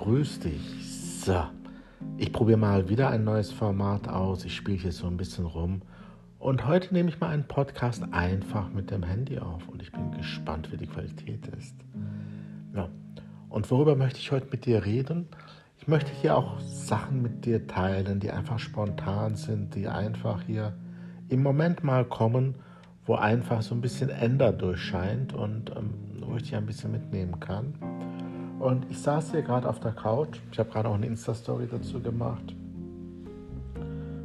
grüß dich. So, ich probiere mal wieder ein neues Format aus. Ich spiele hier so ein bisschen rum. Und heute nehme ich mal einen Podcast einfach mit dem Handy auf. Und ich bin gespannt, wie die Qualität ist. Ja. Und worüber möchte ich heute mit dir reden? Ich möchte hier auch Sachen mit dir teilen, die einfach spontan sind, die einfach hier im Moment mal kommen, wo einfach so ein bisschen Änder durchscheint und ähm, wo ich dich ein bisschen mitnehmen kann. Und ich saß hier gerade auf der Couch. Ich habe gerade auch eine Insta-Story dazu gemacht.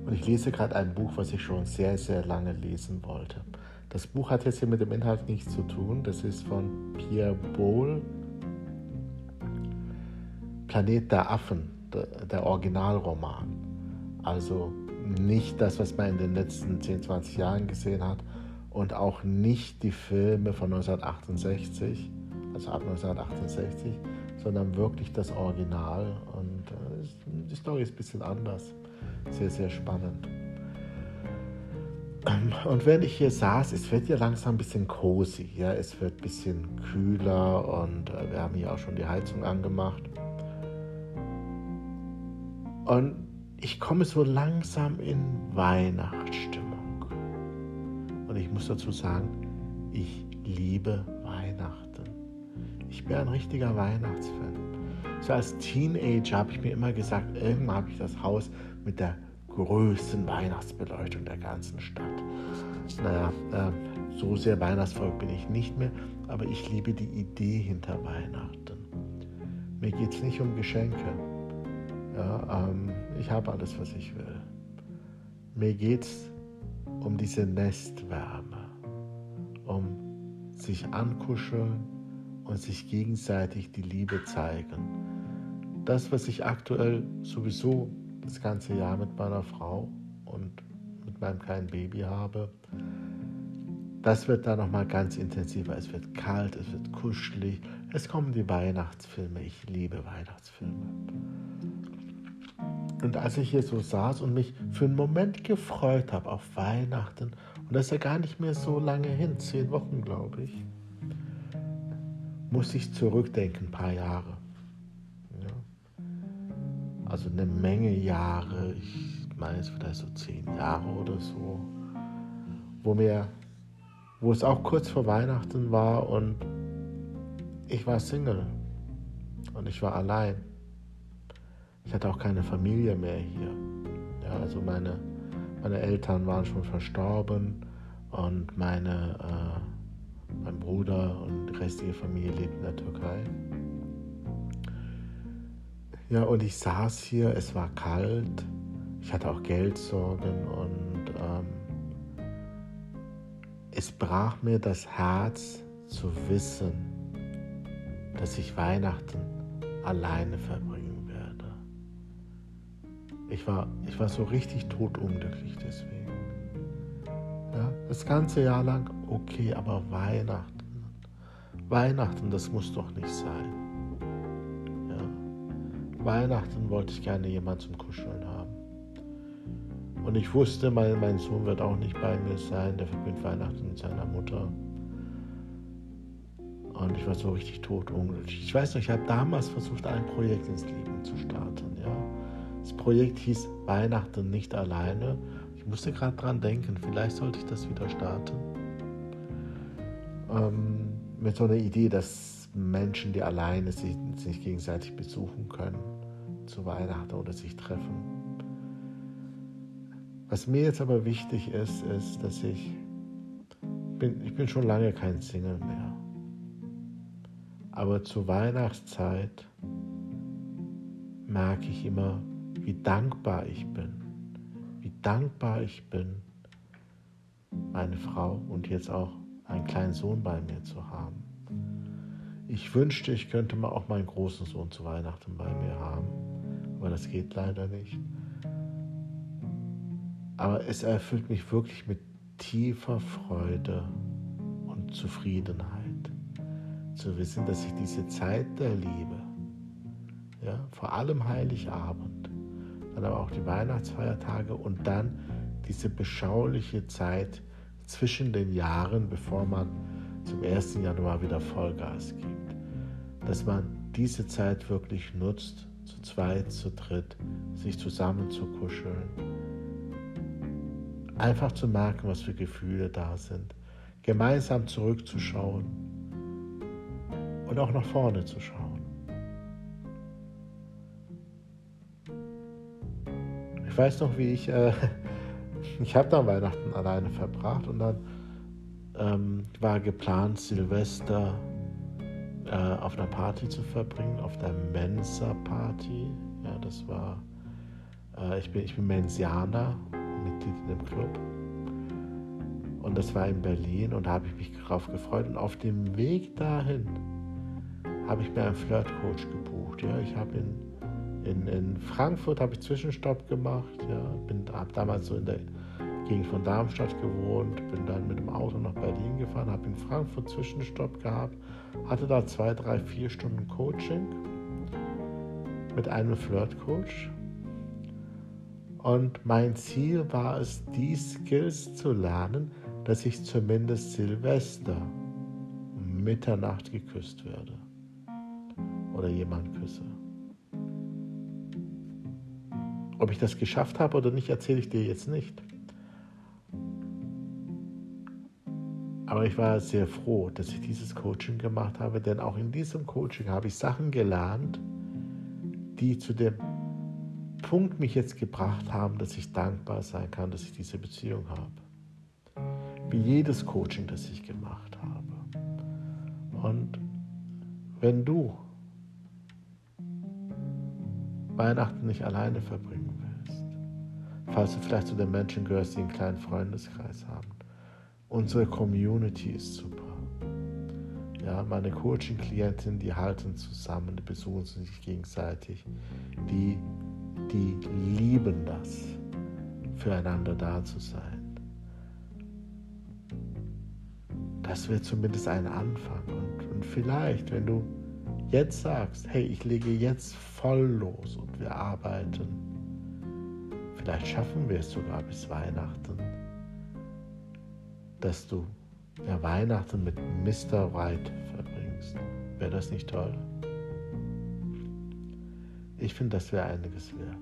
Und ich lese gerade ein Buch, was ich schon sehr, sehr lange lesen wollte. Das Buch hat jetzt hier mit dem Inhalt nichts zu tun. Das ist von Pierre Bol. Planet der Affen, der Originalroman. Also nicht das, was man in den letzten 10, 20 Jahren gesehen hat und auch nicht die Filme von 1968, also ab 1968, sondern wirklich das Original. Und äh, die Story ist ein bisschen anders. Sehr, sehr spannend. Und wenn ich hier saß, es wird ja langsam ein bisschen cozy. Ja? Es wird ein bisschen kühler und äh, wir haben hier auch schon die Heizung angemacht. Und ich komme so langsam in Weihnachtsstimmung. Und ich muss dazu sagen, ich liebe ich bin ein richtiger Weihnachtsfan. So als Teenager habe ich mir immer gesagt, irgendwann habe ich das Haus mit der größten Weihnachtsbeleuchtung der ganzen Stadt. Naja, äh, so sehr Weihnachtsvolk bin ich nicht mehr, aber ich liebe die Idee hinter Weihnachten. Mir geht es nicht um Geschenke. Ja, ähm, ich habe alles, was ich will. Mir geht es um diese Nestwärme, um sich ankuscheln, und sich gegenseitig die Liebe zeigen. Das, was ich aktuell sowieso das ganze Jahr mit meiner Frau und mit meinem kleinen Baby habe, das wird dann nochmal ganz intensiver. Es wird kalt, es wird kuschelig, es kommen die Weihnachtsfilme. Ich liebe Weihnachtsfilme. Und als ich hier so saß und mich für einen Moment gefreut habe auf Weihnachten, und das ist ja gar nicht mehr so lange hin, zehn Wochen glaube ich, muss ich zurückdenken, ein paar Jahre. Ja. Also eine Menge Jahre, ich meine es vielleicht so zehn Jahre oder so, wo mir, wo es auch kurz vor Weihnachten war und ich war Single und ich war allein. Ich hatte auch keine Familie mehr hier. Ja, also meine, meine Eltern waren schon verstorben und meine äh, mein Bruder und die restliche Familie lebt in der Türkei. Ja, und ich saß hier, es war kalt, ich hatte auch Geldsorgen und ähm, es brach mir das Herz zu wissen, dass ich Weihnachten alleine verbringen werde. Ich war, ich war so richtig totunglücklich deswegen. Ja, das ganze Jahr lang okay, aber Weihnachten, Weihnachten, das muss doch nicht sein. Ja, Weihnachten wollte ich gerne jemand zum Kuscheln haben. Und ich wusste, mein, mein Sohn wird auch nicht bei mir sein, der verbringt Weihnachten mit seiner Mutter. Und ich war so richtig totunglücklich. Ich weiß noch, ich habe damals versucht, ein Projekt ins Leben zu starten. Ja? Das Projekt hieß Weihnachten nicht alleine. Ich musste gerade dran denken, vielleicht sollte ich das wieder starten. Ähm, mit so einer Idee, dass Menschen, die alleine sind, sich gegenseitig besuchen können zu Weihnachten oder sich treffen. Was mir jetzt aber wichtig ist, ist, dass ich bin, ich bin schon lange kein Single mehr. Aber zur Weihnachtszeit merke ich immer, wie dankbar ich bin wie dankbar ich bin, meine Frau und jetzt auch einen kleinen Sohn bei mir zu haben. Ich wünschte, ich könnte mal auch meinen großen Sohn zu Weihnachten bei mir haben, aber das geht leider nicht. Aber es erfüllt mich wirklich mit tiefer Freude und Zufriedenheit, zu wissen, dass ich diese Zeit der Liebe, ja, vor allem Heiligabend, dann aber auch die Weihnachtsfeiertage und dann diese beschauliche Zeit zwischen den Jahren, bevor man zum 1. Januar wieder Vollgas gibt. Dass man diese Zeit wirklich nutzt, zu zweit, zu dritt, sich zusammen zu kuscheln. Einfach zu merken, was für Gefühle da sind. Gemeinsam zurückzuschauen und auch nach vorne zu schauen. Ich weiß noch, wie ich, äh, ich habe dann Weihnachten alleine verbracht und dann ähm, war geplant, Silvester äh, auf einer Party zu verbringen, auf der Mensa-Party. Ja, das war, äh, ich, bin, ich bin Mensianer, Mitglied in dem Club. Und das war in Berlin und da habe ich mich darauf gefreut. Und auf dem Weg dahin habe ich mir einen Flirt-Coach gebucht. Ja, ich habe in, in, in Frankfurt habe ich Zwischenstopp gemacht. Ja, bin habe damals so in der Gegend von Darmstadt gewohnt, bin dann mit dem Auto nach Berlin gefahren, habe in Frankfurt Zwischenstopp gehabt, hatte da zwei, drei, vier Stunden Coaching mit einem Flirt-Coach. Und mein Ziel war es, die Skills zu lernen, dass ich zumindest Silvester um Mitternacht geküsst werde oder jemand küsse. Ob ich das geschafft habe oder nicht, erzähle ich dir jetzt nicht. Aber ich war sehr froh, dass ich dieses Coaching gemacht habe, denn auch in diesem Coaching habe ich Sachen gelernt, die zu dem Punkt mich jetzt gebracht haben, dass ich dankbar sein kann, dass ich diese Beziehung habe. Wie jedes Coaching, das ich gemacht habe. Und wenn du Weihnachten nicht alleine verbringen falls du vielleicht zu den Menschen gehörst, die einen kleinen Freundeskreis haben, Unsere Community ist super. Ja, meine Coaching-Klienten, die halten zusammen, die besuchen sich gegenseitig. Die, die lieben das, füreinander da zu sein. Das wäre zumindest ein Anfang. Und, und vielleicht, wenn du jetzt sagst, hey, ich lege jetzt voll los und wir arbeiten, vielleicht schaffen wir es sogar bis Weihnachten dass du ja, Weihnachten mit Mr. White verbringst. Wäre das nicht toll? Ich finde, das wäre einiges wert.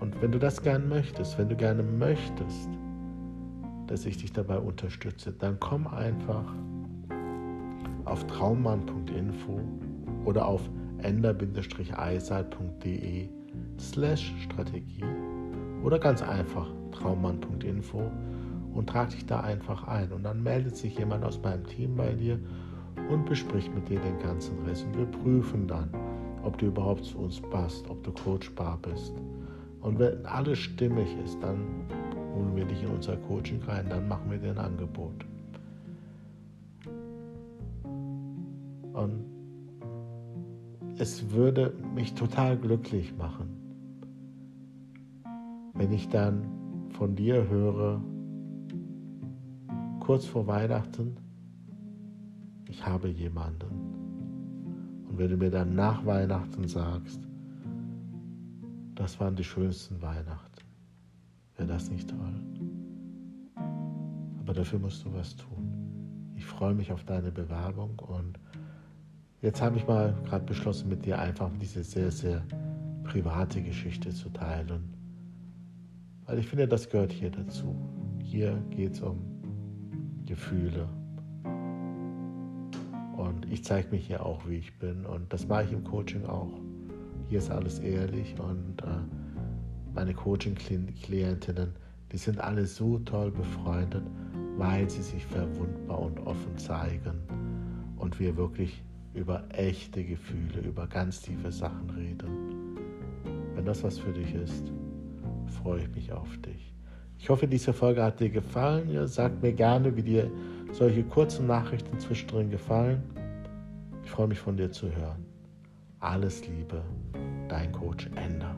Und wenn du das gerne möchtest, wenn du gerne möchtest, dass ich dich dabei unterstütze, dann komm einfach auf traummann.info oder auf ender-eisal.de slash Strategie oder ganz einfach traummann.info und trag dich da einfach ein. Und dann meldet sich jemand aus meinem Team bei dir und bespricht mit dir den ganzen Rest. Und wir prüfen dann, ob du überhaupt zu uns passt, ob du coachbar bist. Und wenn alles stimmig ist, dann holen wir dich in unser Coaching rein, dann machen wir dir ein Angebot. Und es würde mich total glücklich machen, wenn ich dann von dir höre, kurz vor Weihnachten, ich habe jemanden. Und wenn du mir dann nach Weihnachten sagst, das waren die schönsten Weihnachten, wäre das nicht toll? Aber dafür musst du was tun. Ich freue mich auf deine Bewerbung und jetzt habe ich mal gerade beschlossen, mit dir einfach diese sehr, sehr private Geschichte zu teilen weil ich finde, das gehört hier dazu. Hier geht es um Gefühle. Und ich zeige mich hier auch, wie ich bin. Und das mache ich im Coaching auch. Hier ist alles ehrlich und äh, meine Coaching-Klientinnen, die sind alle so toll befreundet, weil sie sich verwundbar und offen zeigen und wir wirklich über echte Gefühle, über ganz tiefe Sachen reden. Wenn das was für dich ist, freue ich mich auf dich. Ich hoffe, diese Folge hat dir gefallen. Ja, sag mir gerne, wie dir solche kurzen Nachrichten zwischendrin gefallen. Ich freue mich von dir zu hören. Alles Liebe, dein Coach Ender.